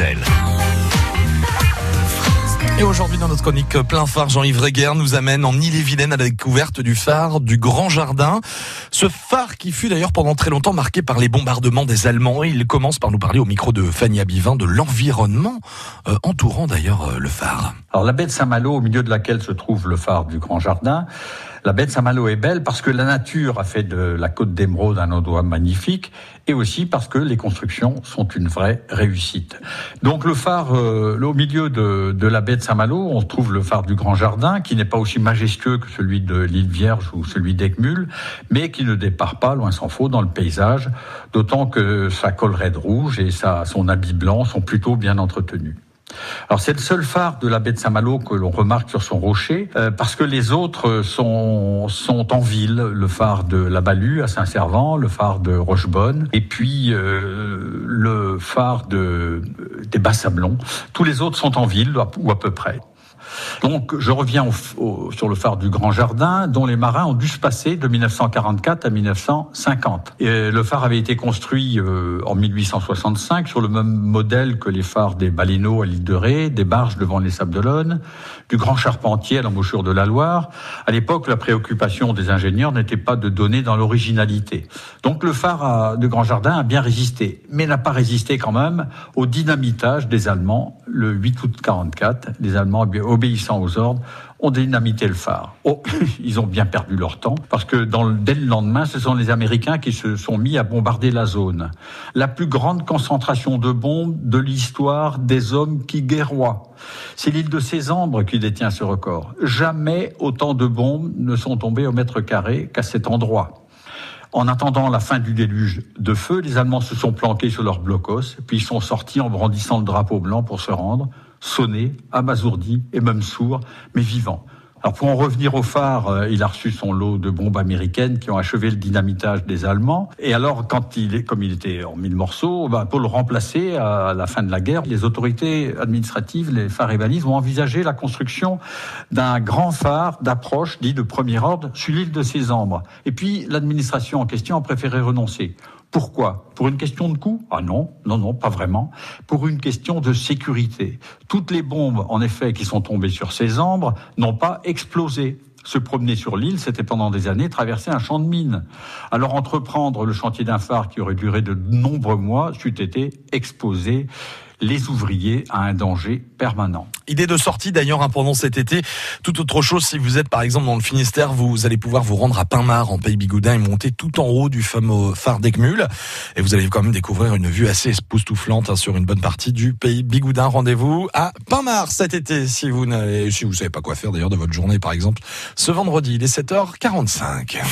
Bruxelles. Aujourd'hui, dans notre chronique plein phare, Jean-Yves Reguer nous amène en Ille-et-Vilaine à la découverte du phare du Grand Jardin. Ce phare qui fut d'ailleurs pendant très longtemps marqué par les bombardements des Allemands. Et il commence par nous parler au micro de Fanny Abivin de l'environnement euh, entourant d'ailleurs euh, le phare. Alors la baie de Saint-Malo, au milieu de laquelle se trouve le phare du Grand Jardin, la baie de Saint-Malo est belle parce que la nature a fait de la côte d'Émeraude un endroit magnifique et aussi parce que les constructions sont une vraie réussite. Donc le phare, euh, au milieu de, de, la baie de Saint-Malo, on trouve le phare du Grand Jardin qui n'est pas aussi majestueux que celui de l'île Vierge ou celui d'Eckmühl, mais qui ne départ pas, loin s'en faut, dans le paysage, d'autant que sa collerette rouge et son habit blanc sont plutôt bien entretenus. Alors c'est le seul phare de la baie de Saint-Malo que l'on remarque sur son rocher, euh, parce que les autres sont, en ville. Le phare de la Balue à Saint-Servant, le phare de Rochebonne, et puis euh, le phare de, des Bas-Sablons. Tous les autres sont en ville, ou à peu près. Donc je reviens sur le phare du Grand Jardin, dont les marins ont dû se passer de 1944 à 1950. Et le phare avait été construit euh, en 1865 sur le même modèle que les phares des Baleineaux à l'île de Ré, des barges devant les Sables d'Olonne, du Grand Charpentier à l'embouchure de la Loire. À l'époque, la préoccupation des ingénieurs n'était pas de donner dans l'originalité. Donc le phare de Grand Jardin a bien résisté, mais n'a pas résisté quand même au dynamitage des Allemands le 8 août 44. Les Allemands obéissant aux ordres, ont dynamité le phare. Oh, ils ont bien perdu leur temps, parce que dès le lendemain, ce sont les Américains qui se sont mis à bombarder la zone. La plus grande concentration de bombes de l'histoire des hommes qui guerroient. C'est l'île de Cézambre qui détient ce record. Jamais autant de bombes ne sont tombées au mètre carré qu'à cet endroit. En attendant la fin du déluge de feu, les Allemands se sont planqués sur leur blocos, puis ils sont sortis en brandissant le drapeau blanc pour se rendre sonné, abasourdi et même sourd, mais vivant. Alors pour en revenir au phare, euh, il a reçu son lot de bombes américaines qui ont achevé le dynamitage des Allemands. Et alors, quand il est, comme il était en mille morceaux, ben, pour le remplacer à la fin de la guerre, les autorités administratives, les phares et ont envisagé la construction d'un grand phare d'approche dit de premier ordre sur l'île de Cézambre. Et puis l'administration en question a préféré renoncer. Pourquoi? Pour une question de coût? Ah non, non, non, pas vraiment. Pour une question de sécurité. Toutes les bombes, en effet, qui sont tombées sur ces ambres n'ont pas explosé. Se promener sur l'île, c'était pendant des années traverser un champ de mines. Alors entreprendre le chantier d'un phare qui aurait duré de nombreux mois, c'eût été exposé les ouvriers à un danger permanent. Idée de sortie d'ailleurs hein, pendant cet été. Tout autre chose, si vous êtes par exemple dans le Finistère, vous allez pouvoir vous rendre à Pinmar en Pays Bigoudin et monter tout en haut du fameux phare d'Ecmul. Et vous allez quand même découvrir une vue assez époustouflante hein, sur une bonne partie du Pays Bigoudin. Rendez-vous à Pinmar cet été si vous n'avez, si vous savez pas quoi faire d'ailleurs de votre journée par exemple. Ce vendredi, il est 7h45.